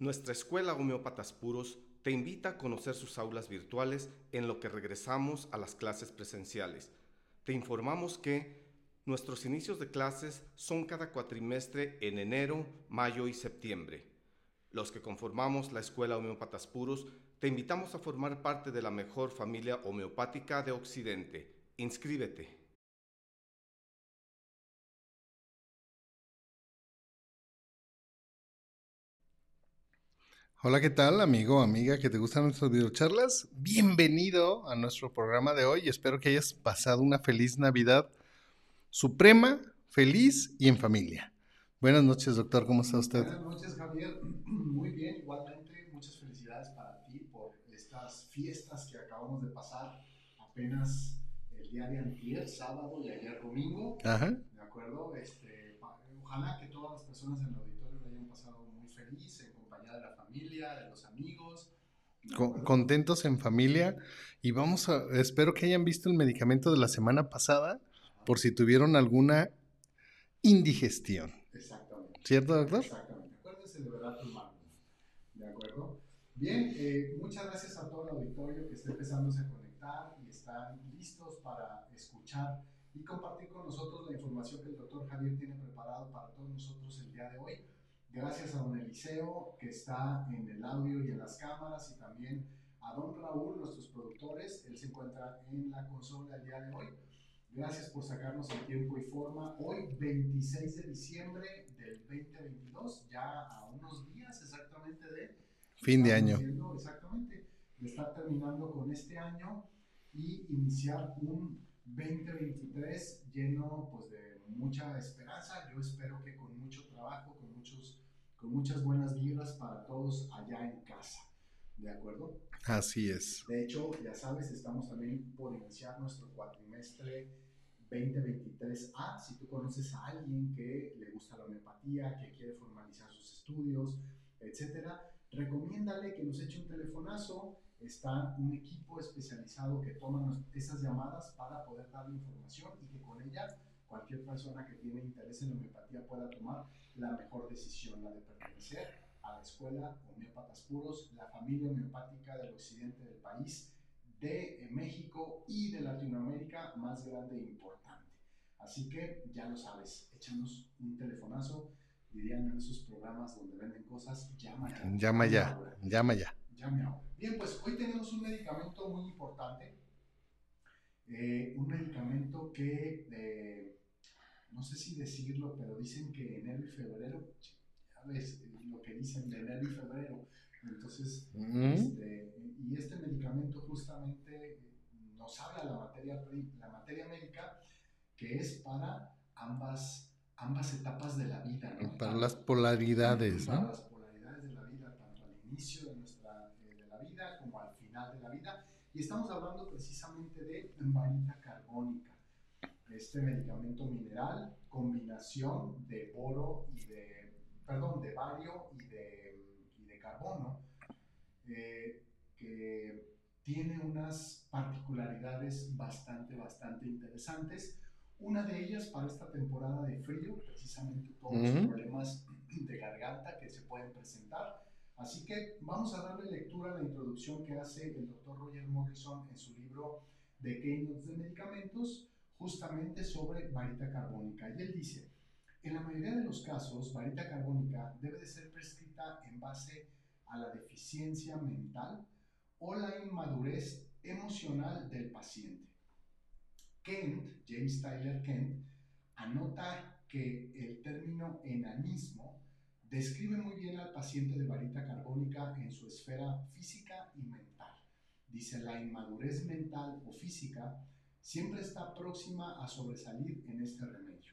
Nuestra escuela Homeópatas Puros te invita a conocer sus aulas virtuales en lo que regresamos a las clases presenciales. Te informamos que nuestros inicios de clases son cada cuatrimestre en enero, mayo y septiembre. Los que conformamos la Escuela Homeópatas Puros te invitamos a formar parte de la mejor familia homeopática de Occidente. Inscríbete. Hola, ¿qué tal, amigo, amiga, que te gustan nuestras videocharlas? Bienvenido a nuestro programa de hoy. Espero que hayas pasado una feliz Navidad suprema, feliz y en familia. Buenas noches, doctor. ¿Cómo está usted? Buenas noches, Javier. Muy bien, igualmente. Muchas felicidades para ti por estas fiestas que acabamos de pasar apenas el día de antier, sábado y ayer domingo. Ajá. ¿De acuerdo? Este, ojalá que todas las personas en el auditorio lo hayan pasado muy feliz en de la familia, de los amigos. contentos en familia y vamos a, espero que hayan visto el medicamento de la semana pasada por si tuvieron alguna indigestión. Exactamente. ¿Cierto, doctor? Exactamente. Acuérdense de verdad ¿De acuerdo? Bien, eh, muchas gracias a todo el auditorio que está empezándose a conectar y están listos para escuchar y compartir con nosotros la información que el doctor Javier tiene preparado para todos nosotros el día de hoy. Gracias a don Eliseo, que está en el audio y en las cámaras, y también a don Raúl, nuestros productores. Él se encuentra en la consola el día de hoy. Gracias por sacarnos el tiempo y forma. Hoy, 26 de diciembre del 2022, ya a unos días exactamente de... Fin de año. Exactamente, de estar terminando con este año y iniciar un 2023 lleno pues, de mucha esperanza. Yo espero que con mucho trabajo, con muchas buenas vibras para todos allá en casa. ¿De acuerdo? Así es. De hecho, ya sabes, estamos también por iniciar nuestro cuatrimestre 2023A. Si tú conoces a alguien que le gusta la homeopatía, que quiere formalizar sus estudios, etcétera, recomiéndale que nos eche un telefonazo. Está un equipo especializado que toma esas llamadas para poder darle información y que con ella cualquier persona que tiene interés en la homeopatía pueda tomar la mejor decisión, la de pertenecer a la escuela Homeópatas Puros, la familia homeopática del occidente del país, de México y de Latinoamérica más grande e importante. Así que ya lo sabes, échanos un telefonazo, dirían en esos programas donde venden cosas, llama ya. Llama ya, llama ya. Llame ahora. Bien, pues hoy tenemos un medicamento muy importante, eh, un medicamento que eh, no sé si decirlo, pero dicen que enero y febrero, ya ves lo que dicen de enero y febrero. Entonces, este, y este medicamento justamente nos habla la materia, la materia médica que es para ambas, ambas etapas de la vida. ¿no? Para las polaridades. Para las polaridades de la vida, tanto al inicio de, nuestra, eh, de la vida como al final de la vida. Y estamos hablando precisamente de varita carbónica este medicamento mineral, combinación de boro y de, perdón, de bario y de, y de carbono, eh, que tiene unas particularidades bastante, bastante interesantes. Una de ellas para esta temporada de frío, precisamente todos los problemas de garganta que se pueden presentar. Así que vamos a darle lectura a la introducción que hace el doctor Roger Morrison en su libro de Keynotes de Medicamentos, justamente sobre varita carbónica. Y él dice, en la mayoría de los casos, varita carbónica debe de ser prescrita en base a la deficiencia mental o la inmadurez emocional del paciente. Kent, James Tyler Kent, anota que el término enanismo describe muy bien al paciente de varita carbónica en su esfera física y mental. Dice, la inmadurez mental o física siempre está próxima a sobresalir en este remedio.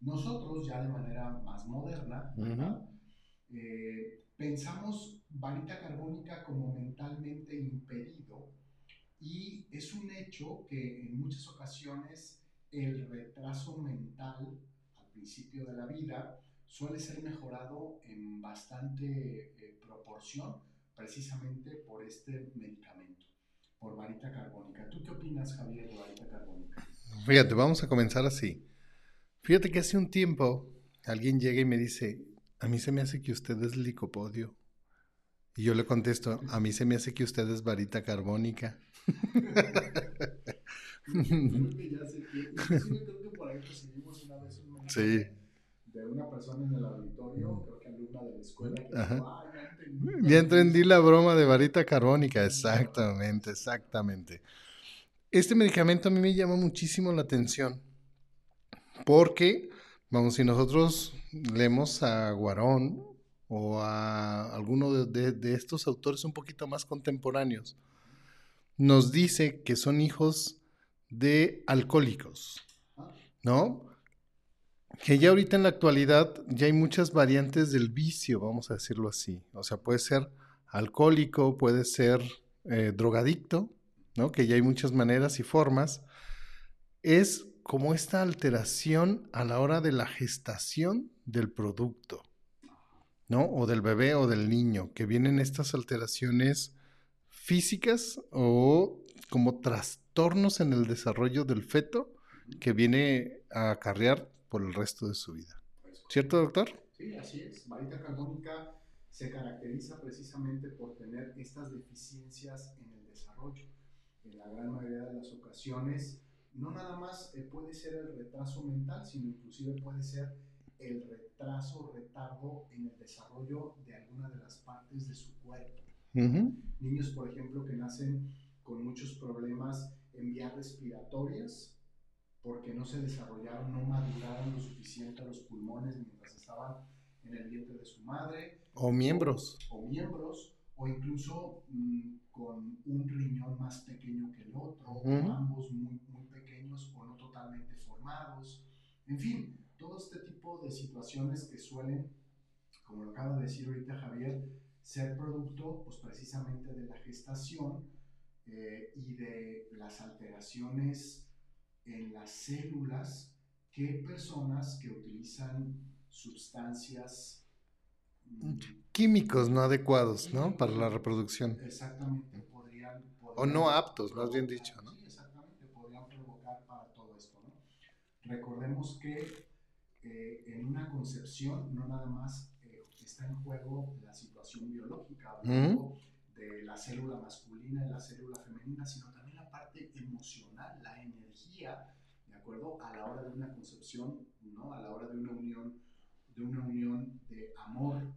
Nosotros, ya de manera más moderna, eh, pensamos varita carbónica como mentalmente impedido y es un hecho que en muchas ocasiones el retraso mental al principio de la vida suele ser mejorado en bastante eh, proporción precisamente por este medicamento por varita carbónica. ¿Tú qué opinas, Javier, de varita carbónica? Fíjate, vamos a comenzar así. Fíjate que hace un tiempo alguien llega y me dice, a mí se me hace que usted es licopodio. Y yo le contesto, a mí se me hace que usted es varita carbónica. Sí. De una persona en el auditorio, creo que alumna de la escuela, que dijo, "Ah, ya entendí". Ya entendí la broma de varita carbónica, exactamente, exactamente. Este medicamento a mí me llama muchísimo la atención porque, vamos, si nosotros leemos a Guarón o a alguno de, de- de estos autores un poquito más contemporáneos, nos dice que son hijos de alcohólicos, ¿no? Que ya ahorita en la actualidad ya hay muchas variantes del vicio, vamos a decirlo así. O sea, puede ser alcohólico, puede ser eh, drogadicto, ¿no? Que ya hay muchas maneras y formas. Es como esta alteración a la hora de la gestación del producto, ¿no? O del bebé o del niño, que vienen estas alteraciones físicas o como trastornos en el desarrollo del feto que viene a acarrear por el resto de su vida. ¿Cierto, doctor? Sí, así es. Varita carbónica se caracteriza precisamente por tener estas deficiencias en el desarrollo. En la gran mayoría de las ocasiones, no nada más eh, puede ser el retraso mental, sino inclusive puede ser el retraso retardo en el desarrollo de alguna de las partes de su cuerpo. Niños, por ejemplo, que nacen con muchos problemas en vías respiratorias porque no se desarrollaron, no maduraron lo suficiente los pulmones mientras estaban en el vientre de su madre, O miembros. o miembros, o incluso mm, con un riñón más pequeño que el otro, o Ujú. ambos muy, muy pequeños o no totalmente formados. En fin, todo este tipo de situaciones que suelen, como lo acaba de decir ahorita Javier, ser producto pues precisamente de la gestación eh, y de las alteraciones en las células que personas que utilizan sustancias mm, Químicos no adecuados, ¿no? Para la reproducción. Exactamente, podrían, O podrían no aptos, más bien dicho, ¿no? Sí, exactamente, podrían provocar para todo esto, ¿no? Recordemos que eh, en una concepción no nada más eh, está en juego la situación biológica, hablando de la célula masculina y la célula femenina, sino también emocional, la energía, ¿de acuerdo? A la hora de una concepción, ¿no? A la hora de una unión, de una unión de amor,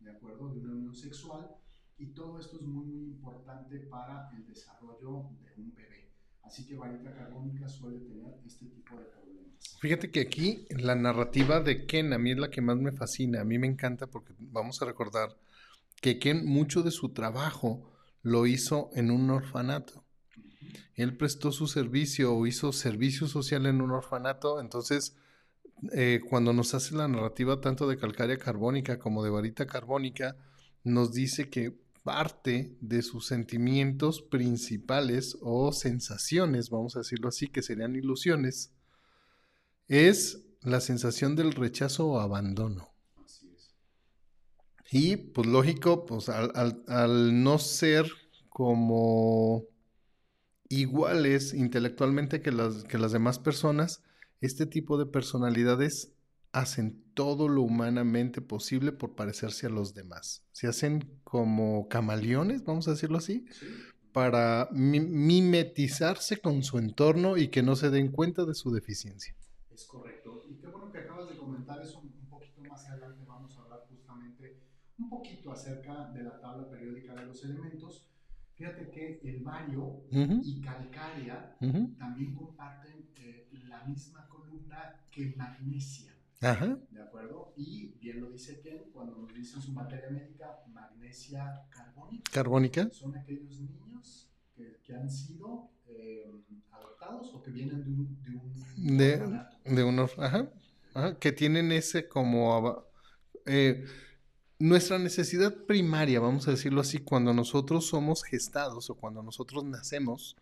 ¿de acuerdo? De una unión sexual. Y todo esto es muy, muy importante para el desarrollo de un bebé. Así que varita carbónica suele tener este tipo de problemas. Fíjate que aquí la narrativa de Ken a mí es la que más me fascina. A mí me encanta porque vamos a recordar que Ken mucho de su trabajo lo hizo en un orfanato. Él prestó su servicio o hizo servicio social en un orfanato. Entonces, eh, cuando nos hace la narrativa tanto de calcárea carbónica como de varita carbónica, nos dice que parte de sus sentimientos principales o sensaciones, vamos a decirlo así, que serían ilusiones, es la sensación del rechazo o abandono. Así es. Y pues lógico, pues al, no ser como iguales intelectualmente que las, que las demás personas, este tipo de personalidades hacen todo lo humanamente posible por parecerse a los demás. Se hacen como camaleones, vamos a decirlo así, Sí, para mi- mimetizarse con su entorno y que no se den cuenta de su deficiencia. es correcto. Y qué bueno que acabas de comentar eso un poquito más adelante. Vamos a hablar justamente un poquito acerca de la tabla periódica de los elementos. Fíjate que el bario Ujú, y calcárea también comparten eh, la misma columna que magnesia. Ajá. ¿De acuerdo? Y bien lo dice Ken cuando nos dice en su materia médica magnesia carbónica. Carbónica. Son aquellos niños que, que han sido eh, adoptados o que vienen de un, de un De- unos, ajá, ajá, que tienen ese como eh, nuestra necesidad primaria, vamos a decirlo así, cuando nosotros somos gestados o cuando nosotros nacemos,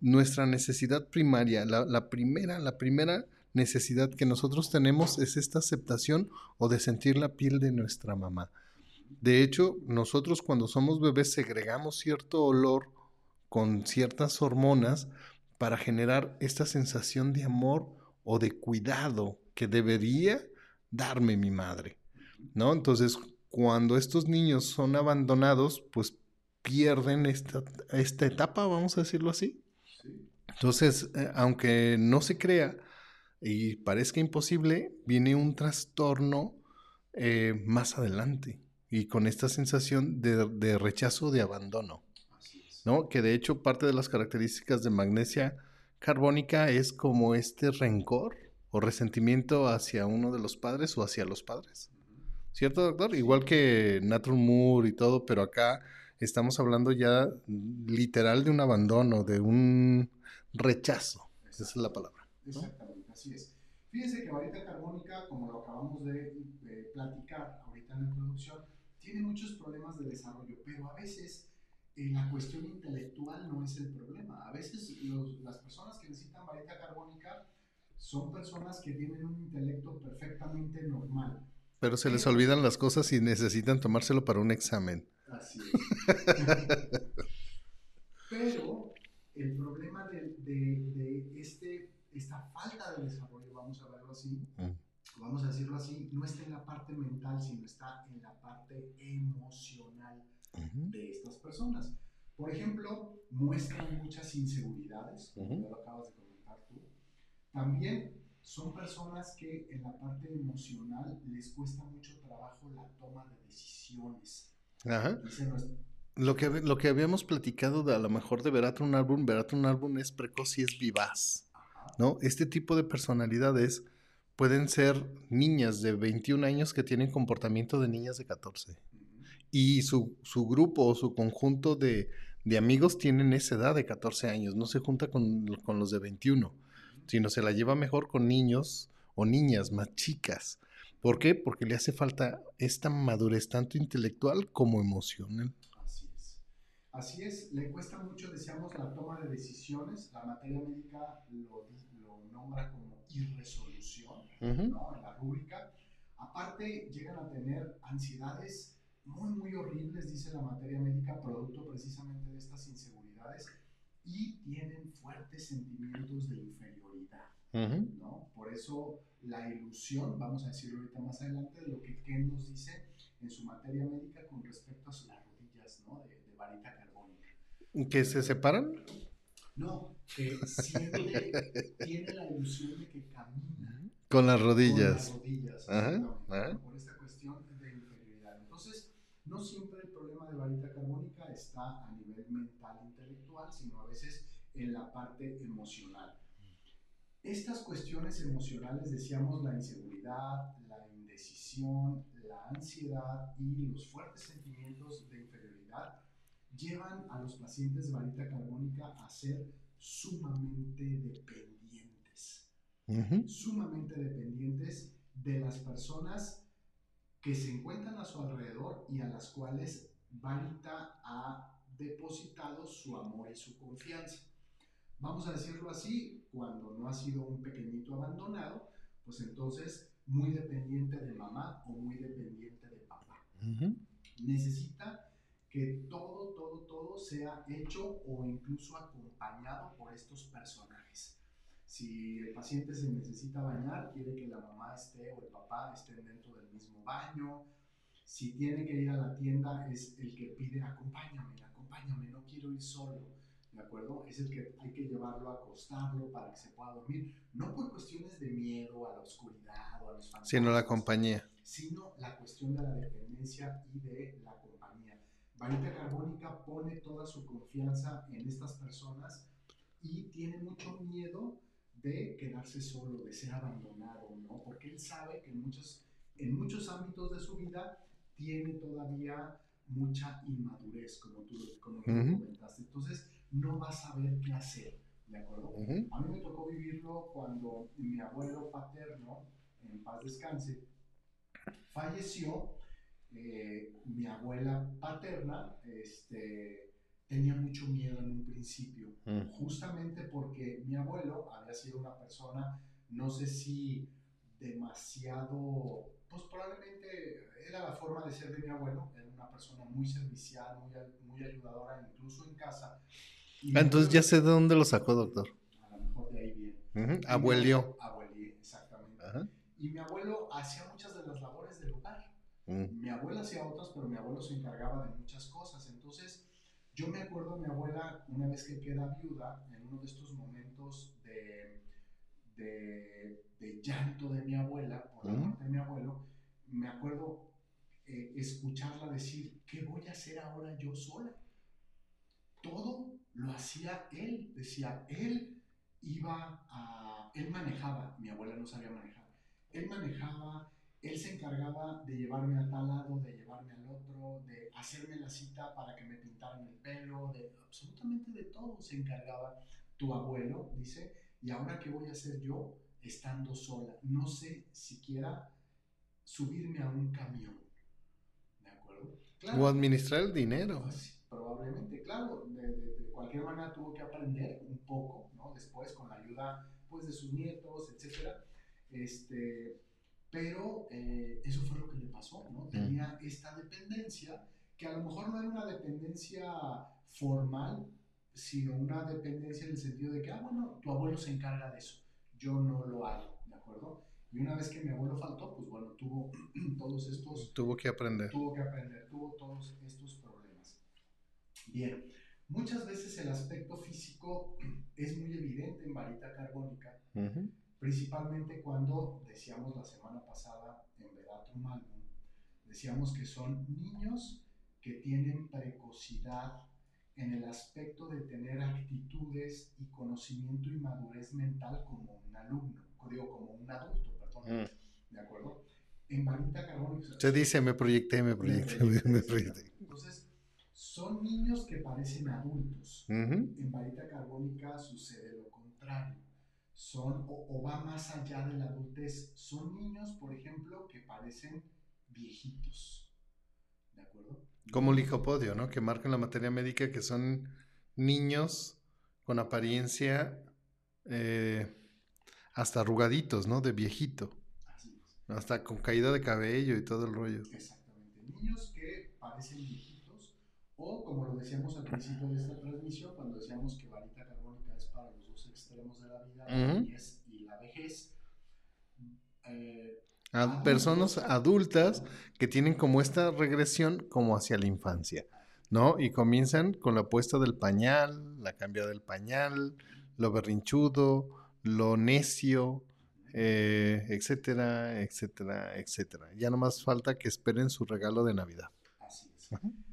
nuestra necesidad primaria, la, primera, la primera necesidad que nosotros tenemos es esta aceptación o de sentir la piel de nuestra mamá. De hecho, nosotros cuando somos bebés segregamos cierto olor con ciertas hormonas para generar esta sensación de amor o de cuidado que debería darme mi madre, ¿no? Entonces, cuando estos niños son abandonados, pues pierden esta, esta etapa, vamos a decirlo así. Entonces, eh, aunque no se crea y parezca imposible, viene un trastorno eh, más adelante y con esta sensación de, de rechazo, de abandono. ¿no? Que de hecho parte de las características de magnesia carbónica es como este rencor o resentimiento hacia uno de los padres o hacia los padres. ¿Cierto, doctor? Igual que Natural Moore y todo, pero acá estamos hablando ya literal de un abandono, de un rechazo. Esa es la palabra. Exactamente, así es. Fíjense que varita carbónica, como lo acabamos de, platicar ahorita en la introducción, tiene muchos problemas de desarrollo, pero a veces eh, la cuestión intelectual no es el problema. A veces las personas que necesitan varita carbónica son personas que tienen un intelecto perfectamente normal. Pero se les olvidan las cosas y necesitan tomárselo para un examen. Así es. Pero el problema de, de, este, esta falta de desarrollo, vamos a verlo así, mm. vamos a decirlo así, no está en la parte mental, sino está en la parte emocional de estas personas. Por ejemplo, muestran muchas inseguridades, como lo acabas de comentar tú. También son personas que en la parte emocional les cuesta mucho trabajo la toma de decisiones. Ajá. Lo que, lo que habíamos platicado de a lo mejor de Veratra un álbum, Veratra un álbum es precoz y es vivaz. ¿no? Este tipo de personalidades pueden ser niñas de 21 años que tienen comportamiento de niñas de 14. Y su, su, grupo o su conjunto de, de, amigos tienen esa edad de 14 años, no se junta con, con los de 21, sino se la lleva mejor con niños o niñas más chicas. ¿Por qué? Porque le hace falta esta madurez tanto intelectual como emocional. Así es. Así es, le cuesta mucho, decíamos, la toma de decisiones. La materia médica lo, lo nombra como irresolución, ¿no? En la rúbrica. Aparte, llegan a tener ansiedades muy, muy horribles, dice la materia médica, producto precisamente de estas inseguridades, y tienen fuertes sentimientos de inferioridad, ¿no? Por eso la ilusión, vamos a decirlo ahorita más adelante, de lo que Ken nos dice en su materia médica con respecto a las rodillas ¿no? de, varita carbónica. ¿Que se separan? No, que siempre tiene la ilusión de que camina. Con las rodillas. Con las rodillas, ajá, por esta cuestión de inferioridad. Entonces, no siempre de varita carbónica está a nivel mental, intelectual, sino a veces en la parte emocional. Estas cuestiones emocionales, decíamos, la inseguridad, la indecisión, la ansiedad y los fuertes sentimientos de inferioridad, llevan a los pacientes de varita carbónica a ser sumamente dependientes. Sumamente dependientes de las personas que se encuentran a su alrededor y a las cuales Varita ha depositado su amor y su confianza vamos a decirlo así, cuando no ha sido un pequeñito abandonado, pues entonces muy dependiente de mamá o muy dependiente de papá. Necesita que todo, todo, todo sea hecho o incluso acompañado por estos personajes. Si el paciente se necesita bañar, quiere que la mamá esté o el papá estén dentro del mismo baño. Si tiene que ir a la tienda, es el que pide acompáñame, acompáñame, no quiero ir solo ¿de acuerdo? Es el que hay que llevarlo a acostarlo para que se pueda dormir, no por cuestiones de miedo a la oscuridad o a los fantasmas. Sino la compañía. Sino la cuestión de la dependencia y de la compañía. Varita Carbónica pone toda su confianza en estas personas y tiene mucho miedo de quedarse solo, de ser abandonado, ¿no? Porque él sabe que en muchos, en muchos ámbitos de su vida tiene todavía mucha inmadurez, como tú, como tú comentaste. Entonces, no va a saber qué hacer, ¿de acuerdo? A mí me tocó vivirlo cuando mi abuelo paterno, en paz descanse, falleció. Eh, mi abuela paterna este, tenía mucho miedo en un principio, justamente porque mi abuelo había sido una persona, no sé si demasiado, pues probablemente era la forma de ser de mi abuelo, era una persona muy servicial, muy, muy ayudadora, incluso en casa, entonces ya sé de dónde lo sacó, doctor. A lo mejor de ahí viene. Abuelió. Abuelió, exactamente. Y mi abuelo hacía muchas de las labores del hogar. Mi abuela hacía otras, pero mi abuelo se encargaba de muchas cosas. Entonces, yo me acuerdo de mi abuela, una vez que queda viuda, en uno de estos momentos de, de, de llanto de mi abuela, por la muerte de mi abuelo, me acuerdo eh, escucharla decir, ¿qué voy a hacer ahora yo sola? Todo lo hacía él, decía, él iba a, él manejaba, mi abuela no sabía manejar, él manejaba, él se encargaba de llevarme a tal lado, de llevarme al otro, de hacerme la cita para que me pintaran el pelo, de absolutamente de todo se encargaba tu abuelo, dice, y ahora qué voy a hacer yo estando sola, no sé siquiera subirme a un camión, ¿de acuerdo? o administrar el dinero. Pues, probablemente, claro, de, de, cualquier manera tuvo que aprender un poco, ¿no? Después con la ayuda, pues, de sus nietos, etcétera, este pero eh, eso fue lo que le pasó, ¿no? Tenía esta dependencia, que a lo mejor no era una dependencia formal, sino una dependencia en el sentido de que, ah, bueno, tu abuelo se encarga de eso, yo no lo hago, ¿de acuerdo? Y una vez que mi abuelo faltó, pues bueno, tuvo todos estos... Tuvo que aprender. Tuvo que aprender, tuvo todos estos problemas. Bien, muchas veces el aspecto físico es muy evidente en varita carbónica. Uh principalmente cuando decíamos la semana pasada en Vedatrum Album, decíamos que son niños que tienen precocidad en el aspecto de tener actitudes y conocimiento y madurez mental como un alumno, digo, como un adulto, perdón, mm. ¿de acuerdo? En varita carbónica... Se dice, me proyecté, me proyecté, me proyecté. Entonces, son niños que parecen adultos. En varita carbónica sucede lo contrario son, o, va más allá de la adultez. Son niños, por ejemplo, que parecen viejitos. ¿De acuerdo? Como el lijopodio, ¿no? Que marca en la materia médica que son niños con apariencia eh, hasta arrugaditos, ¿no? De viejito. Así es. Hasta con caída de cabello y todo el rollo. Exactamente. Niños que parecen viejitos, o como lo decíamos al principio de esta transmisión, cuando decíamos que varita carbónica es para los dos extremos de la vida, la niñez y la vejez. Eh, a personas adultas que tienen como esta regresión como hacia la infancia, ¿no? Y comienzan con la puesta del pañal, la cambia del pañal, lo berrinchudo, lo necio, eh, etcétera, etcétera, etcétera. Ya no más falta que esperen su regalo de Navidad. Así es.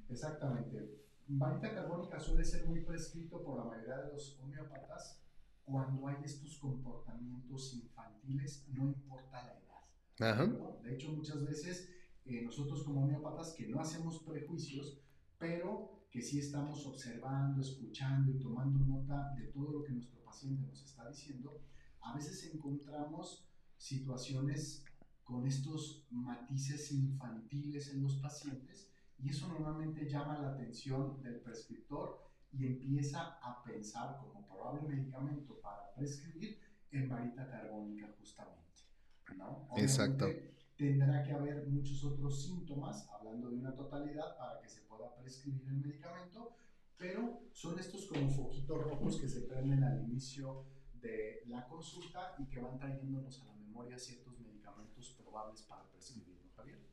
Exactamente. Varita carbónica suele ser muy prescrito por la mayoría de los homeópatas cuando hay estos comportamientos infantiles, no importa la edad. De hecho, muchas veces eh, nosotros como homeópatas que no hacemos prejuicios, pero que sí estamos observando, escuchando y tomando nota de todo lo que nuestro paciente nos está diciendo, a veces encontramos situaciones con estos matices infantiles en los pacientes y eso normalmente llama la atención del prescriptor y empieza a pensar como probable medicamento para prescribir en varita carbónica justamente. ¿No? Exacto. Tendrá que haber muchos otros síntomas, hablando de una totalidad, para que se pueda prescribir el medicamento, pero son estos como foquitos rojos que se prenden al inicio de la consulta y que van trayéndonos a la memoria ciertos medicamentos probables para prescribir.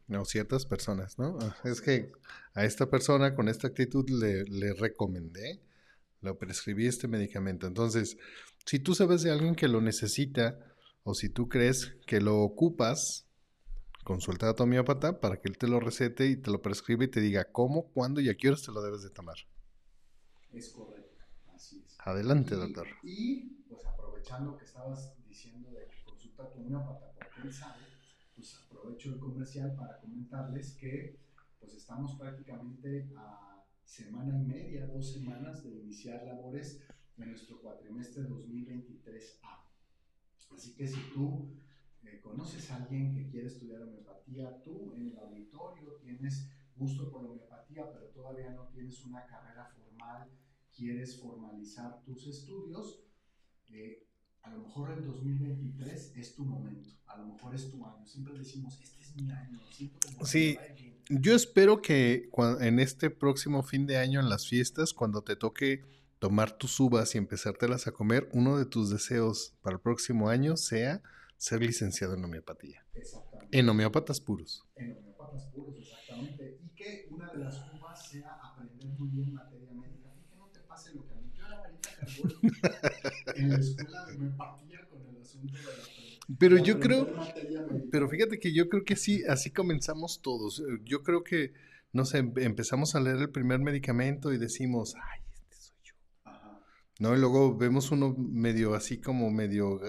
No, ciertas personas, ¿no? Ah, es que a esta persona con esta actitud le, le recomendé, le prescribí este medicamento. Entonces, si tú sabes de alguien que lo necesita o si tú crees que lo ocupas, consulta a tu homeópata para que él te lo recete y te lo prescribe y te diga cómo, cuándo y a qué horas te lo debes de tomar. Es correcto, así es. Adelante, doctor. Y pues aprovechando que estabas diciendo de que consulta a tu homeópata porque él sabe, pues aprovecho el comercial para comentarles que pues estamos prácticamente a semana y media, dos semanas de iniciar labores en nuestro cuatrimestre 2023A. Así que si tú eh, conoces a alguien que quiere estudiar homeopatía, tú en el auditorio tienes gusto por la homeopatía, pero todavía no tienes una carrera formal, quieres formalizar tus estudios, eh, a lo mejor el 2023 es tu momento, a lo mejor es tu año. Siempre decimos, este es mi año. sí, yo espero que en este próximo fin de año, en las fiestas, cuando te toque tomar tus uvas y empezártelas a comer, uno de tus deseos para el próximo año sea ser licenciado en homeopatía. Exactamente. En homeópatas puros. En homeópatas patas puros, exactamente. Y que una de las uvas sea aprender muy bien materia médica. Y que no te pase lo que a mí. Yo era varita carbónica en la escuela me partía con el asunto de la Pero yo creo, pero fíjate que yo creo que sí, así comenzamos todos. Yo creo que, no sé, empezamos a leer el primer medicamento y decimos, ay, este soy yo. Ajá. ¿No? Y luego vemos uno medio así como medio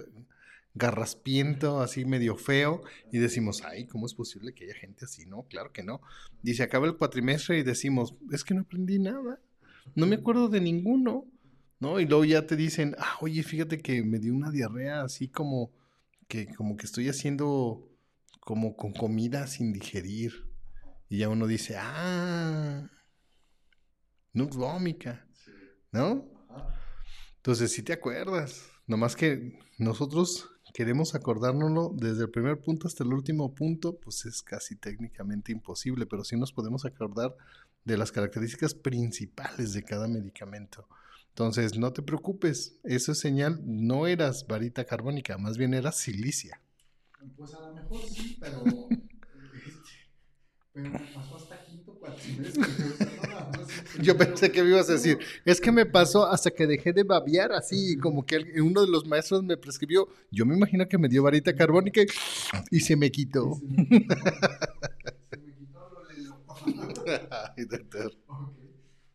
garraspiento, así medio feo, y decimos, ay, ¿cómo es posible que haya gente así? No, claro que no. Dice, acaba el cuatrimestre y decimos, es que no aprendí nada, no me acuerdo de ninguno, ¿no? Y luego ya te dicen, ah, oye, fíjate que me dio una diarrea así como que, como que estoy haciendo como con comida sin digerir. Y ya uno dice, ah, nux vómica, ¿no? Entonces, si te acuerdas, nomás que nosotros queremos acordárnoslo desde el primer punto hasta el último punto, pues es casi técnicamente imposible, pero sí nos podemos acordar de las características principales de cada medicamento. Entonces, no te preocupes, eso es señal, no eras varita carbónica, más bien eras silicia. Pues a lo mejor sí, pero pero me pasó hasta cuatrimestre. Yo pensé que me ibas a decir, es que me pasó hasta que dejé de babear, así como que uno de los maestros me prescribió. Yo me imagino que me dio varita carbónica y, se me quitó. se me quitó, lo lelo. Ay, doctor.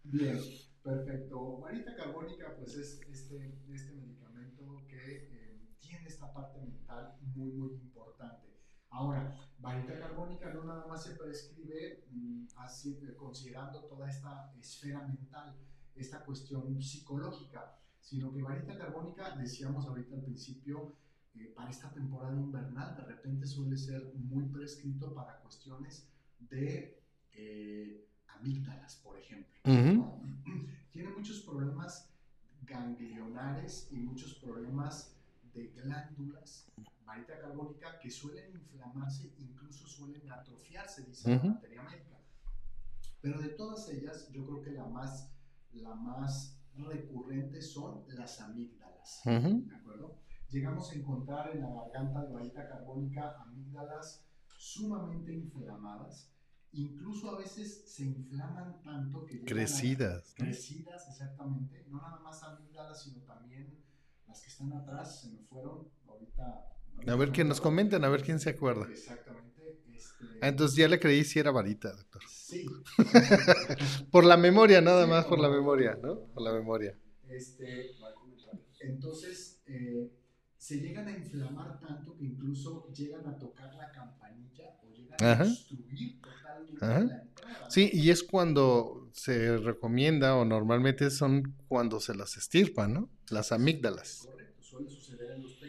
Bien, perfecto. Varita carbónica, pues es este, este medicamento que eh, tiene esta parte mental muy, muy importante. Ahora, varita carbónica no nada más se prescribe mm, así, considerando toda esta esfera mental, esta cuestión psicológica, sino que varita carbónica, decíamos ahorita al principio, eh, para esta temporada invernal de repente suele ser muy prescrito para cuestiones de eh, amígdalas, por ejemplo. Tiene muchos problemas ganglionares y muchos problemas de glándulas varita carbónica que suelen inflamarse, incluso suelen atrofiarse, dice la materia médica. Pero de todas ellas, yo creo que la más, la más recurrente son las amígdalas. ¿De acuerdo? Llegamos a encontrar en la garganta de varita carbónica amígdalas sumamente inflamadas. Incluso a veces se inflaman tanto que... Crecidas. crecidas, exactamente. No nada más amígdalas, sino también las que están atrás, se me fueron. Ahorita a ver quién nos comenten, a ver quién se acuerda. Exactamente. Este... Ah, entonces ya le creí si era varita, doctor. Sí. por la memoria, nada más por la memoria, ¿no? Por la memoria. Este, entonces, eh, se llegan a inflamar tanto que incluso llegan a tocar la campanilla o llegan a destruir totalmente la entrada. Sí, y es cuando se recomienda o normalmente son cuando se las estirpan, ¿no? Las amígdalas. Correcto, suele suceder en los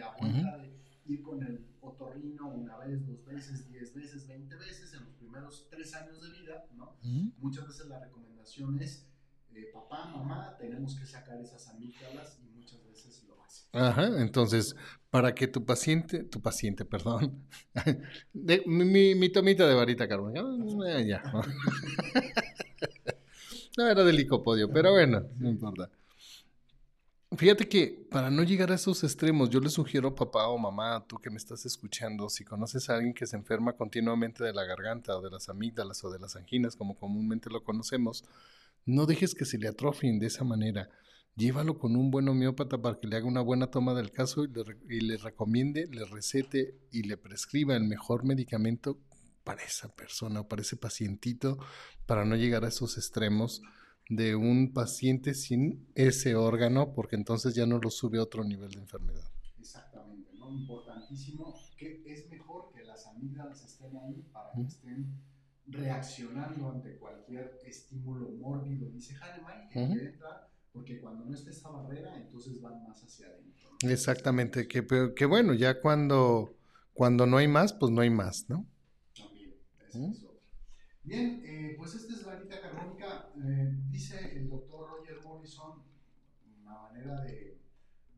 y a vuelta de ir con el otorrino una vez, dos veces, diez veces, veinte veces en los primeros tres años de vida, ¿no? Muchas veces la recomendación es, eh, papá, mamá, tenemos que sacar esas amígdalas y muchas veces lo hacen. Ajá, entonces, para que tu paciente, tu paciente, perdón, de, mi, mi, tomita de varita carbónica, ah, ya. no era del licopodio, pero bueno, no importa. Fíjate que para no llegar a esos extremos, yo le sugiero papá o mamá, tú que me estás escuchando, si conoces a alguien que se enferma continuamente de la garganta o de las amígdalas o de las anginas, como comúnmente lo conocemos, no dejes que se le atrofien de esa manera. Llévalo con un buen homeópata para que le haga una buena toma del caso y le, y le recomiende, le recete y le prescriba el mejor medicamento para esa persona o para ese pacientito, para no llegar a esos extremos de un paciente sin ese órgano, porque entonces ya no lo sube a otro nivel de enfermedad. Exactamente, ¿no? Importantísimo que es mejor que las amígdalas estén ahí para que estén reaccionando ante cualquier estímulo mórbido, dice Hahnemann, que quiere entrar, porque cuando no esté esa barrera, entonces van más hacia adentro. Exactamente, que, que, bueno, ya cuando, cuando no hay más, pues no hay más, ¿no? También, es eso. Bien, eh, pues esta es varita carbónica. Eh, dice el doctor Roger Morrison, una manera de,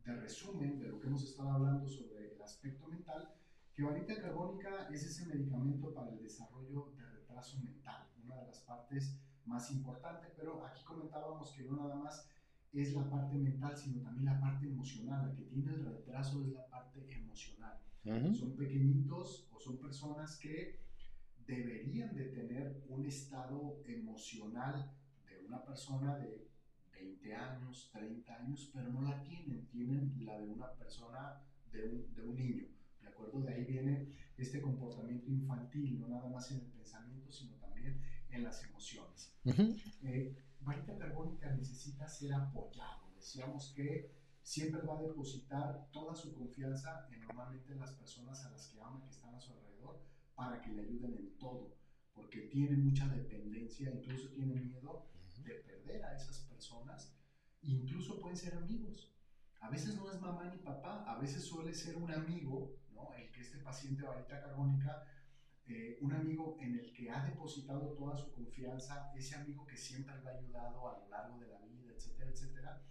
de, resumen de lo que hemos estado hablando sobre el aspecto mental, que varita carbónica es ese medicamento para el desarrollo de retraso mental, una de las partes más importantes, pero aquí comentábamos que no nada más es la parte mental, sino también la parte emocional. La que tiene el retraso es la parte emocional. Son pequeñitos o son personas que deberían de tener un estado emocional de una persona de 20 años, 30 años, pero no la tienen, tienen la de una persona, de un, de un niño. ¿De acuerdo? De ahí viene este comportamiento infantil, no nada más en el pensamiento, sino también en las emociones. Eh, varita carbónica necesita ser apoyado. Decíamos que siempre va a depositar toda su confianza en normalmente las personas a las que ama, que están a su alrededor, para que le ayuden en todo, porque tiene mucha dependencia, incluso tiene miedo de perder a esas personas, incluso pueden ser amigos. A veces no es mamá ni papá, a veces suele ser un amigo, ¿no? El que este paciente varita carbónica, eh, un amigo en el que ha depositado toda su confianza, ese amigo que siempre le ha ayudado a lo largo de la vida, etcétera, etcétera,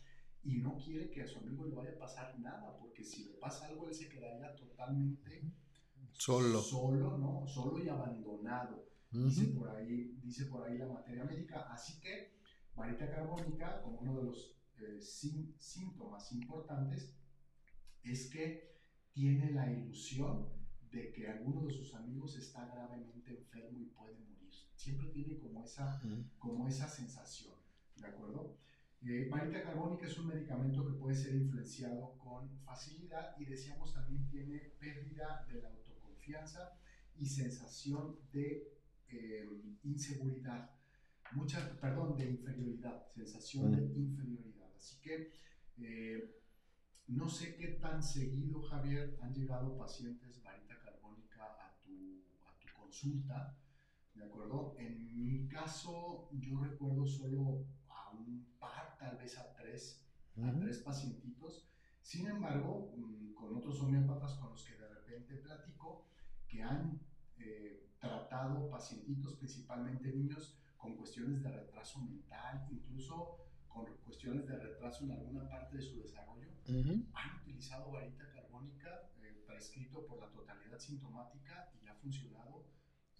y no quiere que a su amigo le vaya a pasar nada, porque si le pasa algo, él se quedaría totalmente solo. Solo, ¿no? Solo y abandonado. dice, por ahí, dice por ahí la materia médica. Así que varita carbónica, como uno de los eh, síntomas importantes, es que tiene la ilusión de que alguno de sus amigos está gravemente enfermo y puede morir. Siempre tiene como esa, como esa sensación, ¿de acuerdo? Eh, varita carbónica es un medicamento que puede ser influenciado con facilidad y decíamos también tiene pérdida de la y sensación de eh, inseguridad, mucha, perdón, de inferioridad, sensación de inferioridad. Así que eh, no sé qué tan seguido, Javier, han llegado pacientes varita carbónica a tu, a tu consulta, ¿de acuerdo? En mi caso, yo recuerdo solo un par, tal vez a tres, a tres pacientitos. Sin embargo, mm, con otros homeópatas con los que de repente platico, que han eh, tratado pacientitos, principalmente niños, con cuestiones de retraso mental, incluso con cuestiones de retraso en alguna parte de su desarrollo, han utilizado varita carbónica eh, prescrito por la totalidad sintomática y ha funcionado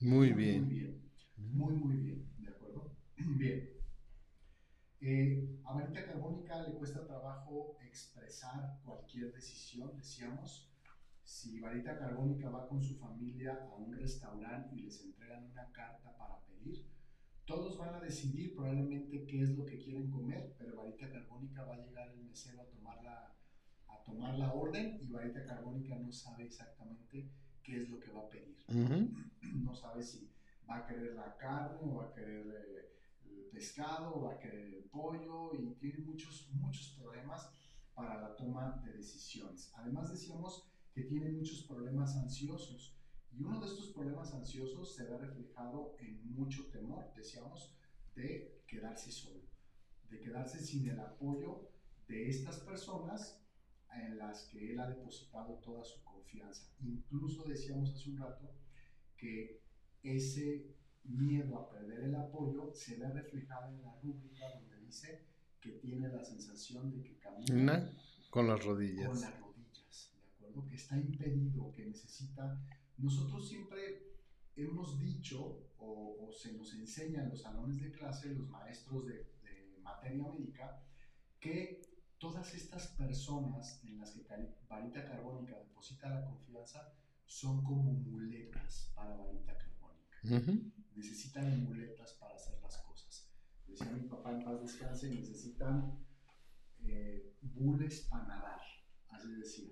muy, bien. Muy bien, muy, muy bien, ¿de acuerdo? Bien. Eh, a varita carbónica le cuesta trabajo expresar cualquier decisión, decíamos. Si varita carbónica va con su familia a un restaurante y les entregan una carta para pedir, todos van a decidir probablemente qué es lo que quieren comer, pero varita carbónica va a llegar el mesero a tomar la, a tomar la orden y varita carbónica no sabe exactamente qué es lo que va a pedir. No sabe si va a querer la carne o va a querer eh, pescado, va a querer el pollo y tiene muchos, muchos problemas para la toma de decisiones. Además decíamos que tiene muchos problemas ansiosos y uno de estos problemas ansiosos se ve reflejado en mucho temor, decíamos, de quedarse solo, de quedarse sin el apoyo de estas personas en las que él ha depositado toda su confianza. Incluso decíamos hace un rato que ese miedo a perder el apoyo se ve reflejado en la rúbrica donde dice que tiene la sensación de que camina con las rodillas. Con las Que está impedido, que necesita... Nosotros siempre hemos dicho, o, se nos enseña en los salones de clase, los maestros de, de materia médica, que todas estas personas en las que varita carbónica deposita la confianza son como muletas para varita carbónica. Necesitan muletas para hacer las cosas. Decía mi papá en paz descanse, necesitan eh, bules para nadar, así decía.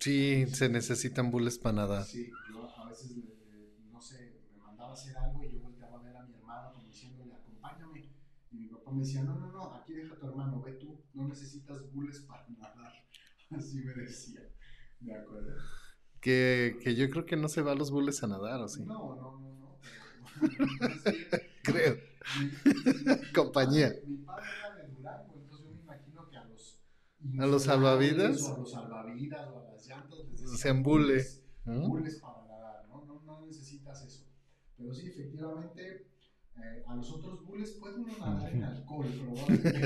Sí, se necesitan bules para nadar. Sí, yo a veces, no sé, me mandaba a hacer algo y yo volteaba a ver a mi hermano como diciéndole, acompáñame. Y mi papá me decía, no, no, no, aquí deja a tu hermano, ve tú, no necesitas bules para nadar. Así me decía, de acuerdo. Que, que yo creo que no se va a los bules a nadar, ¿o sí? No, no, no, Creo. Compañía. Mi padre entonces yo me imagino que a los. ¿A los salvavidas? O a los salvavidas o a las llantas Se embule. Bules para nadar, ¿no? ¿no? No necesitas eso. Pero sí, efectivamente. Eh, a los otros bules puede uno nadar en alcohol, probablemente.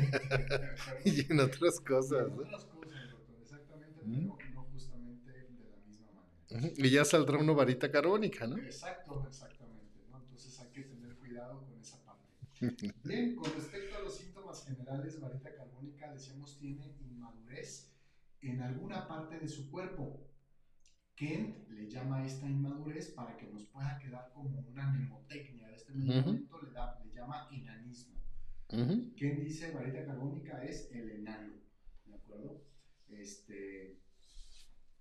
y en otras cosas. En otras cosas, doctor, exactamente, pero no justamente de la misma manera. Y ya saldrá una varita carbónica, ¿no? Exacto, exacto. Bien, con respecto a los síntomas generales, varita carbónica, decíamos, tiene en alguna parte de su cuerpo. Kent le llama a esta inmadurez para que nos pueda quedar como una mnemotecnia de este medicamento, le, da, le llama enanismo. Kent dice varita carbónica es el enano, ¿de acuerdo? Este,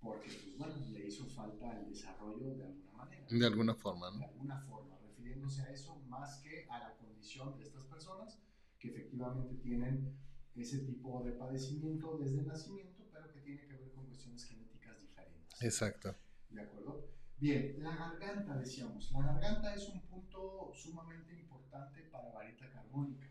porque, pues bueno, le hizo falta el desarrollo de alguna manera. De alguna forma, ¿no? De alguna forma, refiriéndose a eso más que a la condición de estas personas que efectivamente tienen ese tipo de padecimiento desde el nacimiento, tiene que ver con cuestiones genéticas diferentes. Exacto. ¿De acuerdo? Bien, la garganta, decíamos. La garganta es un punto sumamente importante para varita carbónica.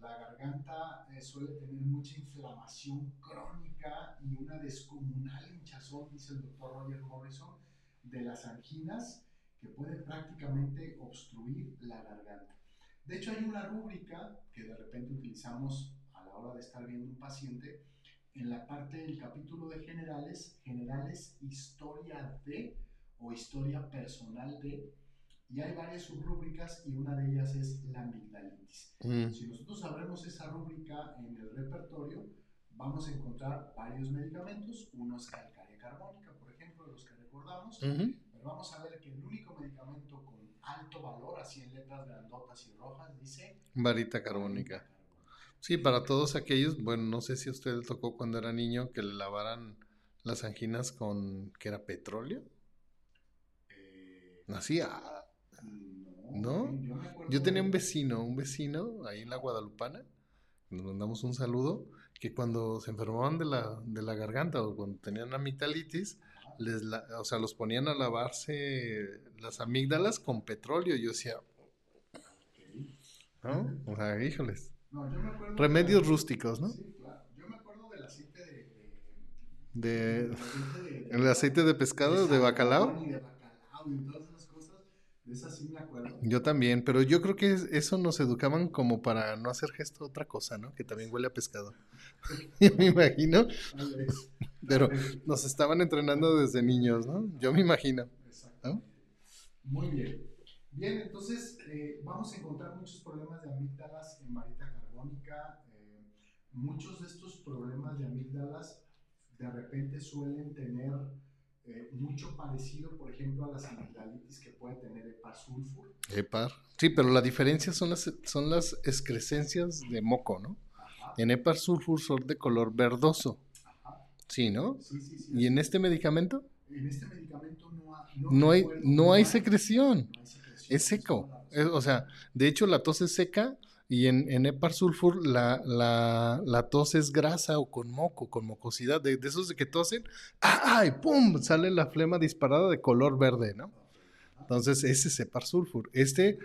La garganta eh, suele tener mucha inflamación crónica y una descomunal hinchazón, dice el doctor Roger Morrison, de las anginas que puede prácticamente obstruir la garganta. De hecho, hay una rúbrica que de repente utilizamos a la hora de estar viendo un paciente en la parte del capítulo de generales, generales historia de o historia personal de, y hay varias subrúbricas y una de ellas es la amigdalitis. Mm. Si nosotros abremos esa rúbrica en el repertorio, vamos a encontrar varios medicamentos, uno es calcárea carbónica, por ejemplo, de los que recordamos, pero vamos a ver que el único medicamento con alto valor, así en letras grandotas y rojas, dice... Varita carbónica. Sí, para todos aquellos, bueno, no sé si a usted le tocó cuando era niño que le lavaran las anginas con, ¿qué era? ¿Petróleo? Eh, Así, ah, ¿No? Yo, tenía un vecino, un vecino ahí en la Guadalupana, nos mandamos un saludo, que cuando se enfermaban de la, de la garganta o cuando tenían amigdalitis, les o sea, los ponían a lavarse las amígdalas con petróleo. Yo decía, ¿no? O sea, híjoles. Remedios rústicos, ¿no? Sí, claro. Yo me acuerdo del aceite de... De, de, el aceite de pescado, de, bacalao. Y de bacalao y todas esas cosas. De esas sí me acuerdo. Yo también, pero yo creo que eso nos educaban como para no hacer gesto otra cosa, ¿no? Que también huele a pescado. yo me imagino. Pero nos estaban entrenando desde niños, ¿no? Yo me imagino. Exacto. Muy bien. Bien, entonces eh, vamos a encontrar muchos problemas de amígdalas en varita carbónica. Eh, muchos de estos problemas de amígdalas de repente suelen tener eh, mucho parecido, por ejemplo, a las amigdalitis que puede tener Epar sulfur. Epar, sí, pero la diferencia son las, son las excrescencias de moco, ¿no? En Epar sulfur son de color verdoso. Sí, ¿no? Sí, sí, sí. ¿Y en este medicamento? En este medicamento no, no, hay, no hay secreción. Es seco. o sea, de hecho la tos es seca y en, en sulfur la, la, la, tos es grasa o con moco, con mocosidad. De, esos de que tosen, ¡ay! ¡Pum! Sale la flema disparada de color verde, ¿no? Entonces, ese es Epar sulfur. Este,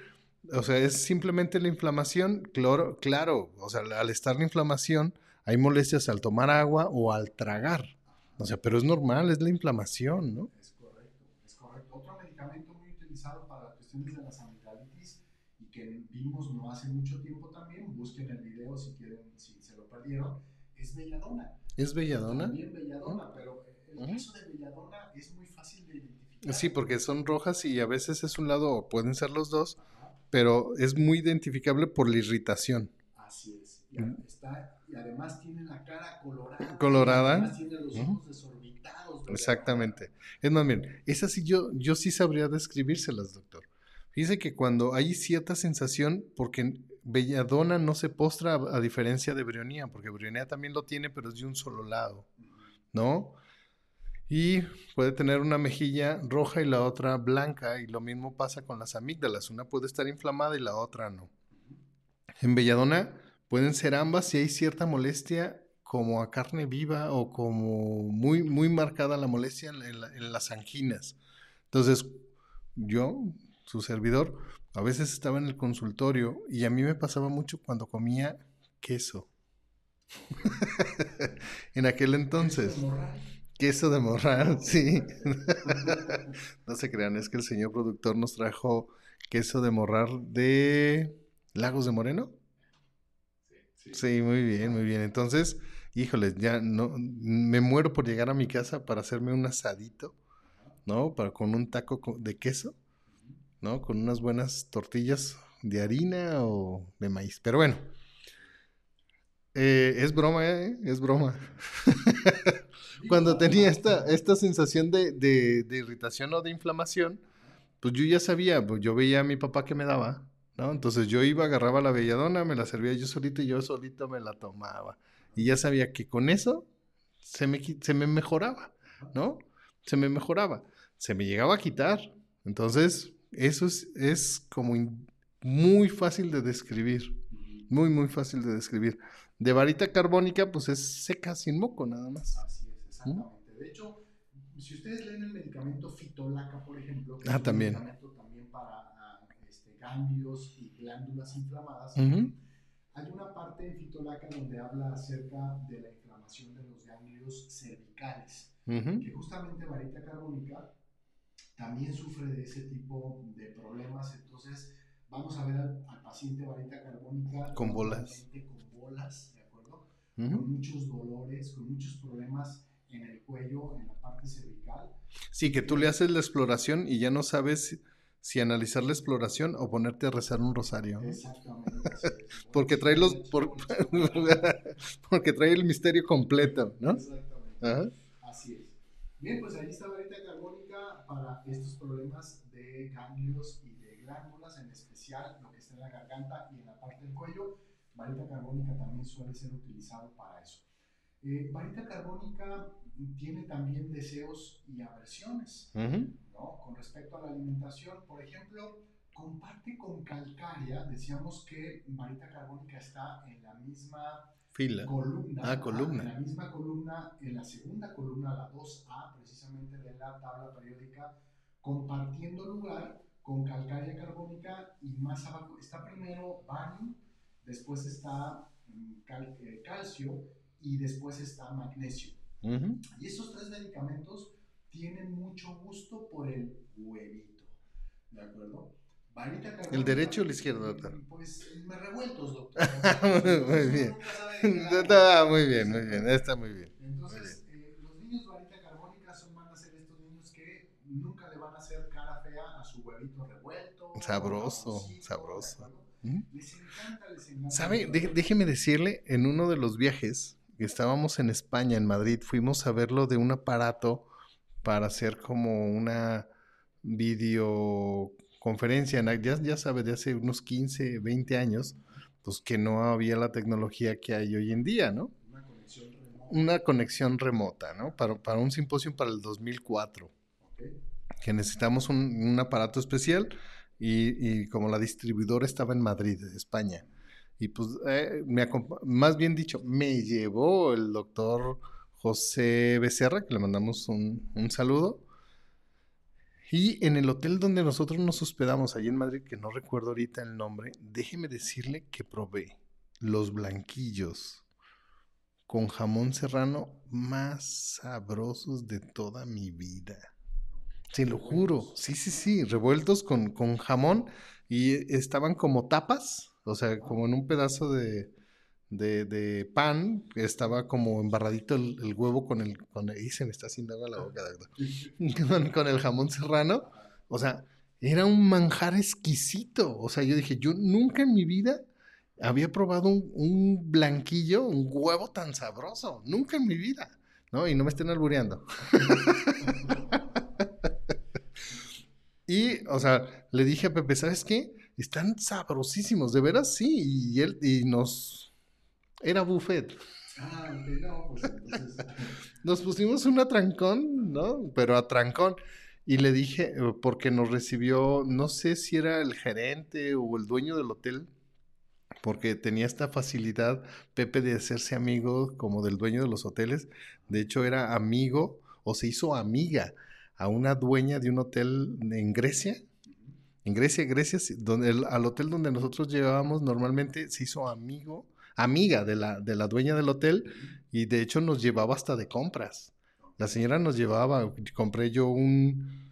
o sea, es simplemente la inflamación. Cloro, claro, o sea, al estar la inflamación hay molestias al tomar agua o al tragar. O sea, pero es normal, es la inflamación, ¿no? Es correcto, es correcto. Otro medicamento muy utilizado para cuestiones de que vimos no hace mucho tiempo también, busquen el video si quieren, si se lo perdieron, es belladona. ¿Es belladona? También belladona, pero el caso de belladona es muy fácil de identificar. Sí, porque son rojas y a veces es un lado, o pueden ser los dos, pero es muy identificable por la irritación. Así es. Está y además tiene la cara colorada. Colorada. además tiene los ojos desorbitados. Exactamente. Es más bien, esa sí yo, yo sí sabría describírselas, doctor. Fíjese que cuando hay cierta sensación, porque Belladona no se postra a, diferencia de Brionía, porque Brionía también lo tiene, pero es de un solo lado, ¿no? Y puede tener una mejilla roja y la otra blanca, y lo mismo pasa con las amígdalas. Una puede estar inflamada y la otra no. En Belladona Pueden ser ambas si hay cierta molestia como a carne viva o como muy, muy marcada la molestia en, las anginas. Entonces, yo, su servidor, a veces estaba en el consultorio y a mí me pasaba mucho cuando comía queso. en aquel entonces. Queso de morral, sí. no se crean, es que el señor productor nos trajo queso de morral de Lagos de Moreno. Sí, muy bien, muy bien. Entonces, híjoles, ya no, me muero por llegar a mi casa para hacerme un asadito, ¿no? Para con un taco de queso, ¿no? Con unas buenas tortillas de harina o de maíz. Pero bueno, Eh, es broma, ¿eh? Es broma. Cuando tenía esta, esta sensación de, de, de, irritación o de inflamación, pues yo ya sabía, pues yo veía a mi papá que me daba, ¿no? Entonces yo iba, agarraba la belladona, me la servía yo solito y yo solito me la tomaba. Y ya sabía que con eso se me, se me mejoraba, ¿no? Se me mejoraba. Se me llegaba a quitar. Entonces, eso es, es como muy fácil de describir. Muy, muy fácil de describir. De varita carbónica, pues es seca sin moco, nada más. Así es, exactamente. De hecho, si ustedes leen el medicamento fitolaca, por ejemplo, que ah, es un también. medicamento también para uh, este, ganglios y glándulas inflamadas, Uh -huh. hay una parte en fitolaca donde habla acerca de la inflamación de los ganglios cervicales, Uh -huh. que justamente varita carbónica también sufre de ese tipo de problemas. Entonces, vamos a ver al, al paciente varita carbónica Con bolas. con bolas, ¿de acuerdo? Uh -huh. Con muchos dolores, con muchos problemas en el cuello, en la parte cervical. Sí, que tú le haces la exploración y ya no sabes si analizar la exploración o ponerte a rezar un rosario. Exactamente. Porque trae los por- porque trae el misterio completo, ¿no? Exactamente. Ajá. Así es. Bien, pues ahí está varita carbónica para estos problemas de ganglios y de glándulas, en especial lo que está en la garganta y en la parte del cuello. Varita carbónica también suele ser utilizado para eso. Eh, varita carbónica tiene también deseos y aversiones, Ujú. ¿no? Con respecto a la alimentación, por ejemplo, comparte con calcárea, decíamos que varita carbónica está en la misma Fila. columna. Ah, columna. En la misma columna, en la segunda columna, la 2A, precisamente de la tabla periódica, compartiendo lugar con calcárea carbónica y más abajo está primero barium, después está mm, cal- eh, calcio y después está magnesio. Ujú. Y esos tres medicamentos tienen mucho gusto por el huevito. ¿De acuerdo? ¿El derecho o el izquierdo, doctor? Pues me revueltos, doctor. Muy bien. De Está muy bien, muy bien, está muy bien. entonces, eh, los niños varita carbónica son, van a ser estos niños que nunca le van a hacer cara fea a su huevito revuelto. Sabroso, ¿de sabroso. Ujú. Les encanta, les encanta. ¿Sabe? huevito. déjeme decirle, en uno de los viajes estábamos en España, en Madrid, fuimos a verlo de un aparato para hacer como una videoconferencia, na- ya, ya sabe, de hace unos 15, 20 años, pues que no había la tecnología que hay hoy en día, ¿no? Una conexión remota. Una conexión remota, ¿no? Para, para un simposio para el 2004 ¿ok? que necesitamos un, un aparato especial y, y como la distribuidora estaba en Madrid, España. Y pues, eh, me más bien dicho, me llevó el doctor José Becerra, que le mandamos un, un saludo. Y en el hotel donde nosotros nos hospedamos, allí en Madrid, que no recuerdo ahorita el nombre, déjeme decirle que probé los blanquillos con jamón serrano más sabrosos de toda mi vida. Se lo juro, sí, sí, sí, revueltos con, con jamón y estaban como tapas, o sea, como en un pedazo de, de, de pan, estaba como embarradito el, el huevo con el, con el- y se me está haciendo agua la boca, doctor. con, con el jamón serrano, o sea, era un manjar exquisito, o sea, yo dije, yo nunca en mi vida había probado un, un blanquillo, un huevo tan sabroso, nunca en mi vida, ¿no? Y no me estén albureando. Y, o sea, le dije a Pepe, ¿sabes qué? Están sabrosísimos, de veras sí. Y él, y nos. Era buffet. Ah, no, pues entonces. Nos pusimos un atrancón, ¿no? Pero atrancón. Y le dije, eh, porque nos recibió, no sé si era el gerente o el dueño del hotel, porque tenía esta facilidad, Pepe, de hacerse amigo como del dueño de los hoteles. De hecho, era amigo o se hizo amiga a una dueña de un hotel en Grecia. En Grecia, Grecia, donde el- al hotel donde nosotros llevábamos, normalmente se hizo amigo, amiga de la, de la dueña del hotel y de hecho nos llevaba hasta de compras. La señora nos llevaba, compré yo un,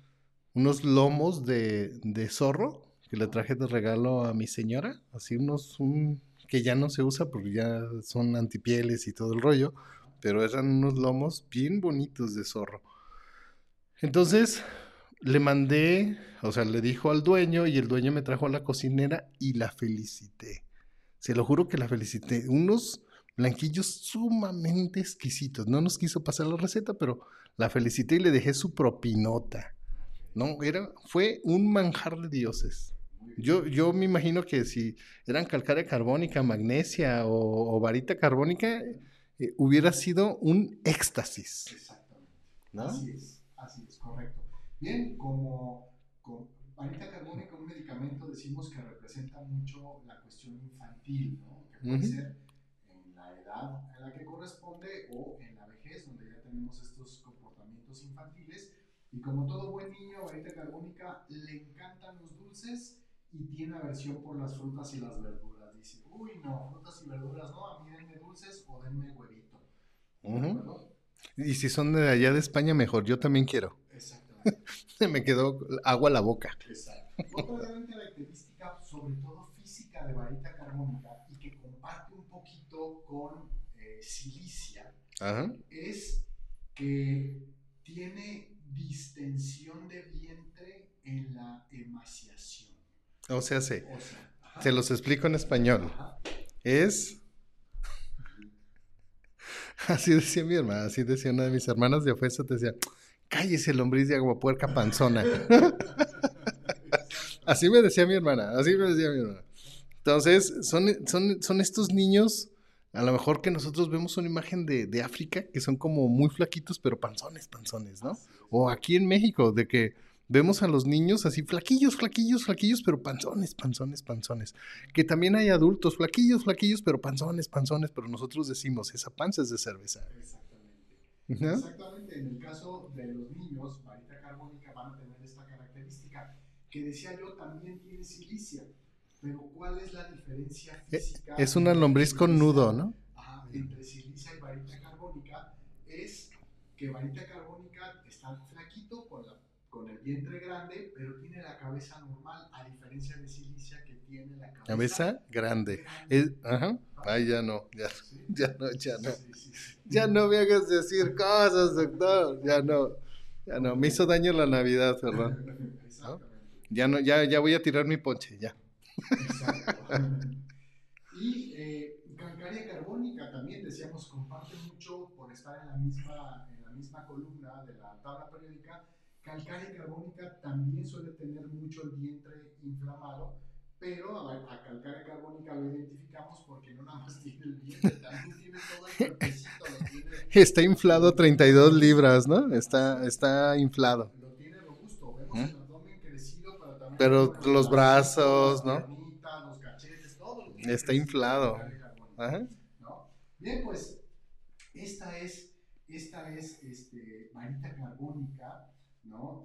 unos lomos de, de zorro que le traje de regalo a mi señora, así unos, un, que ya no se usa porque ya son antipieles y todo el rollo, pero eran unos lomos bien bonitos de zorro. Entonces le mandé, o sea, le dijo al dueño y el dueño me trajo a la cocinera y la felicité. Se lo juro que la felicité. Unos blanquillos sumamente exquisitos. No nos quiso pasar la receta, pero la felicité y le dejé su propinota. No, era, fue un manjar de dioses. Yo, yo me imagino que si eran calcárea carbónica, magnesia o, varita carbónica, eh, hubiera sido un éxtasis. Exactamente. Así es, así es, correcto. Bien, como, varita carbónica, un medicamento, decimos que representa mucho la cuestión infantil, ¿no? Que puede ser en la edad a la que corresponde o en la vejez, donde ya tenemos estos comportamientos infantiles. Y como todo buen niño, varita carbónica le encantan los dulces y tiene aversión por las frutas y las verduras. Dice, uy, no, frutas y verduras no, a mí denme dulces o denme huevito. Y si son de allá de España, mejor, yo también quiero. Exactamente. Se me quedó agua a la boca. Exacto. Otra gran característica, sobre todo física de varita carbónica y que comparte un poquito con eh, silicia, es que tiene distensión de vientre en la emaciación. O sea, se, se los explico en español. Es... Así decía mi hermana, así decía una de mis hermanas de ofensa, te decía, cállese lombriz de agua puerca panzona. así me decía mi hermana, así me decía mi hermana. Entonces, son, son, son estos niños, a lo mejor que nosotros vemos una imagen de, de África, que son como muy flaquitos, pero panzones, panzones, ¿no? O aquí en México, de que Vemos a los niños así flaquillos, flaquillos, flaquillos, pero panzones, panzones, panzones. Que también hay adultos flaquillos, flaquillos, pero panzones, panzones, pero nosotros decimos, esa panza es de cerveza. Exactamente. Exactamente. En el caso de los niños, varita carbónica van a tener esta característica, que decía yo también tiene silicia. Pero ¿cuál es la diferencia eh, física? Es una lombriz con nudo, ¿no? Ajá, entre silicia y varita carbónica es que varita carbónica está flaquito con la con el vientre grande, pero tiene la cabeza normal, a diferencia de Silicia que tiene la cabeza, cabeza grande. ajá. Ay, ya no, ya, ya no, ya no. ya no me hagas decir cosas, doctor. Ya no, ya no. Me hizo daño la Navidad, perdón. Ya no, ya, ya voy a tirar mi ponche, ya. y eh, calcárea carbónica también, decíamos, comparte mucho por estar en la misma, en la misma columna de la tabla periódica Calcárea carbónica también suele tener mucho el vientre inflamado, pero a, calcárea carbónica lo identificamos porque no nada más tiene el vientre, también tiene todo el cuerpecito. Está inflado a 32 libras, ¿no? Está, está inflado. Lo tiene robusto, vemos ¿Eh? el abdomen crecido, pero también... Pero los brazos, ¿no? los cachetes, todo. Está inflado. ¿no? Bien, pues esta es, esta es este, varita carbónica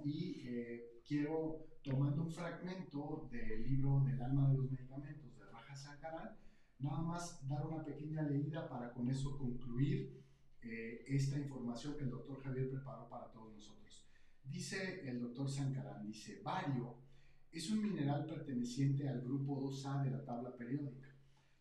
y eh, quiero, tomando un fragmento del libro del alma de los medicamentos de Raja Sankaran, nada más dar una pequeña leída para con eso concluir eh, esta información que el doctor Javier preparó para todos nosotros. Dice el doctor Sankaran, dice, bario es un mineral perteneciente al grupo 2A de la tabla periódica.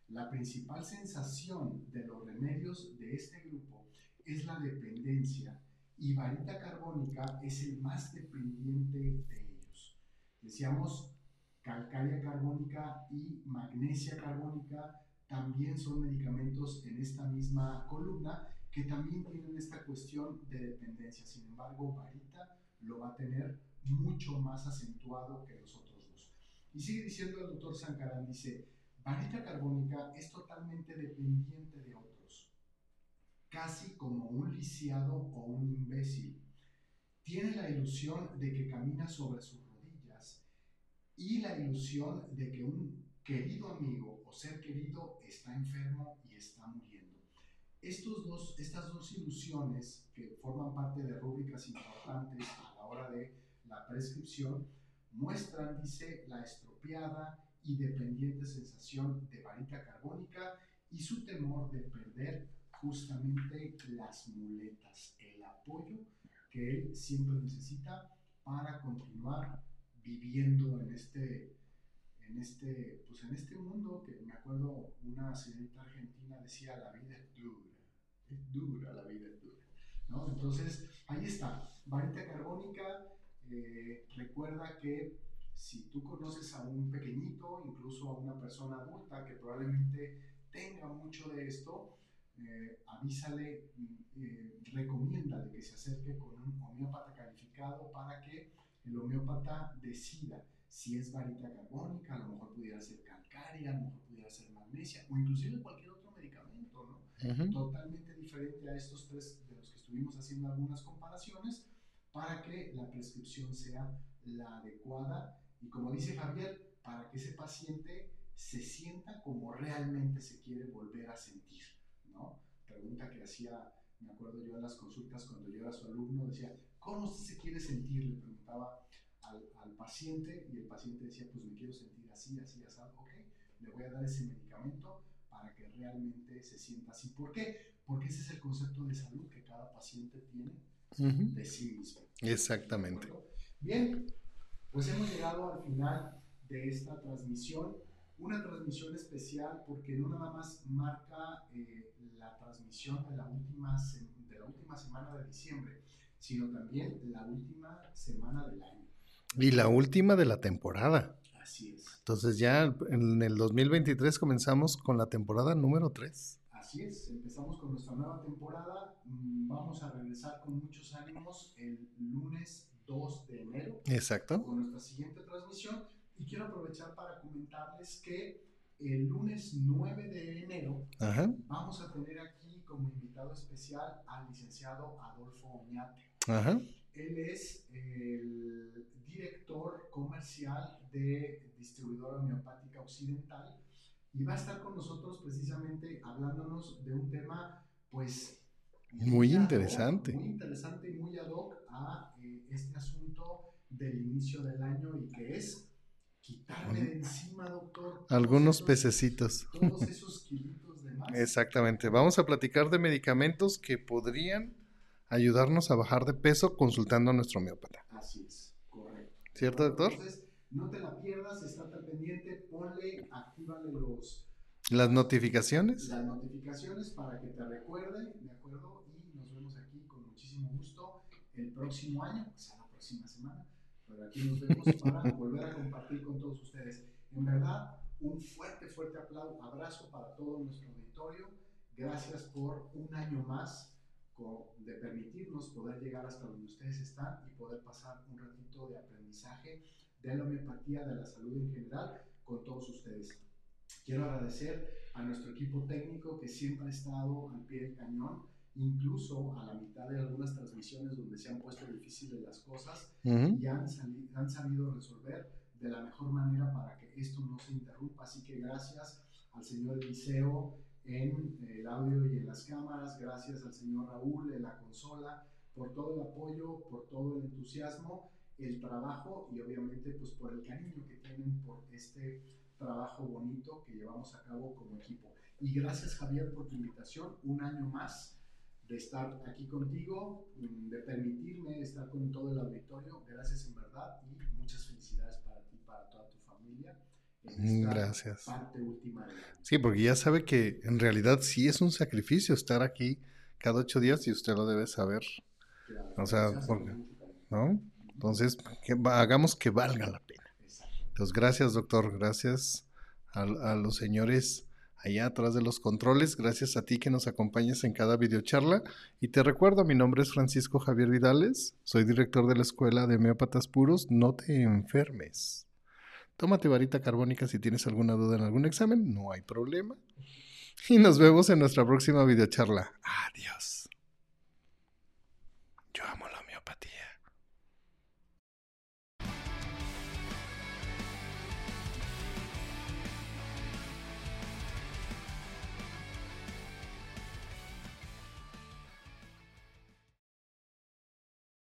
La principal sensación de los remedios de este grupo es la dependencia y varita carbónica es el más dependiente de. Decíamos, calcárea carbónica y magnesia carbónica también son medicamentos en esta misma columna que también tienen esta cuestión de dependencia. Sin embargo, varita lo va a tener mucho más acentuado que los otros dos. Y sigue diciendo el doctor Sankaran, dice, varita carbónica es totalmente dependiente de otros casi como un lisiado o un imbécil. Tiene la ilusión de que camina sobre rodillas y la ilusión de que un querido amigo o ser querido está enfermo y está muriendo. Estos dos, estas dos ilusiones que forman parte de rúbricas importantes a la hora de la prescripción muestran, dice, la estropeada y dependiente sensación de varita carbónica y su temor de perder justamente las muletas, el apoyo que él siempre necesita para continuar viviendo en este, en este, pues en este mundo que me acuerdo una señorita argentina decía la vida es dura, es dura, la vida es dura. ¿no? Entonces, ahí está, varita carbónica, eh, recuerda que si tú conoces a un pequeñito, incluso a una persona adulta que probablemente tenga mucho de esto, eh, avísale, eh, recomiéndale que se acerque con un homeópata calificado para que el homeópata decida si es varita carbónica, a lo mejor pudiera ser calcárea, a lo mejor pudiera ser magnesia o inclusive cualquier otro medicamento, ¿no? Totalmente diferente a estos tres de los que estuvimos haciendo algunas comparaciones para que la prescripción sea la adecuada y como dice Javier, para que ese paciente se sienta como realmente se quiere volver a sentir, ¿no? Pregunta que hacía, me acuerdo yo en las consultas cuando yo era su alumno, decía, ¿cómo usted se quiere sentir? Le preguntaba al, al paciente y el paciente decía, pues me quiero sentir así, así, así, ok, le voy a dar ese medicamento para que realmente se sienta así. ¿Por qué? Porque ese es el concepto de salud que cada paciente tiene Ujú. de sí mismo. Exactamente. Bien, pues hemos llegado al final de esta transmisión. Una transmisión especial porque no nada más marca eh, la transmisión de la, última de la última semana de diciembre, sino también la última semana del año. Y la última de la temporada. Así es. Entonces ya en el 2023 comenzamos con la temporada número 3. Así es, empezamos con nuestra nueva temporada. Mm, Vamos a regresar con muchos ánimos el lunes 2 de enero. Exacto. con nuestra siguiente transmisión y quiero aprovechar para comentarles que el lunes 9 de enero Ajá. vamos a tener aquí como invitado especial al licenciado Adolfo Oñate. Ajá. Él es el director comercial de Distribuidora Homeopática Occidental y va a estar con nosotros precisamente hablándonos de un tema pues Muy ad hoc, interesante. muy interesante y muy ad hoc a eh, este asunto del inicio del año y que es quitarme de encima, doctor, Algunos esos- pececitos. Todos esos kilitos de más. Exactamente. Vamos a platicar de medicamentos que podrían ayudarnos a bajar de peso consultando a nuestro homeópata. Así es, correcto. ¿Cierto, doctor? Entonces, no te la pierdas, estate pendiente, ponle, actívale los, Las notificaciones. las notificaciones para que te recuerde, ¿de acuerdo? Y nos vemos aquí con muchísimo gusto el próximo año, o sea, la próxima semana, pero aquí nos vemos para volver a compartir con todos ustedes. En verdad, un fuerte, fuerte aplauso, abrazo para todo nuestro auditorio. Gracias por un año más de permitirnos poder llegar hasta donde ustedes están y poder pasar un ratito de aprendizaje de la homeopatía, de la salud en general, con todos ustedes. Quiero agradecer a nuestro equipo técnico que siempre ha estado al pie del cañón, incluso a la mitad de algunas transmisiones donde se han puesto difíciles las cosas Ujú. y han, han sabido resolver de la mejor manera para que esto no se interrumpa. Así que gracias al señor Eliseo en el audio y en las cámaras, gracias al señor Raúl en la consola por todo el apoyo, por todo el entusiasmo, el trabajo y obviamente pues por el cariño que tienen por este trabajo bonito que llevamos a cabo como equipo. Y gracias Javier por tu invitación, un año más de estar aquí contigo, de permitirme estar con todo el auditorio. Gracias en verdad y muchas felicidades para ti, para toda tu familia. Gracias. Parte última. Sí, porque ya sabe que en realidad sí es un sacrificio estar aquí cada ocho días y usted lo debe saber, Claro, O sea, se porque-. ¿no? Entonces, que hagamos que valga la pena. Entonces, gracias, doctor. Gracias a, a los señores allá atrás de los controles. Gracias a ti que nos acompañas en cada videocharla. Y te recuerdo, mi nombre es Francisco Javier Vidales. Soy director de la Escuela de Homeópatas Puros. No te enfermes. Tómate varita carbónica si tienes alguna duda en algún examen. No hay problema. Y nos vemos en nuestra próxima videocharla. Adiós. Yo amo la homeopatía.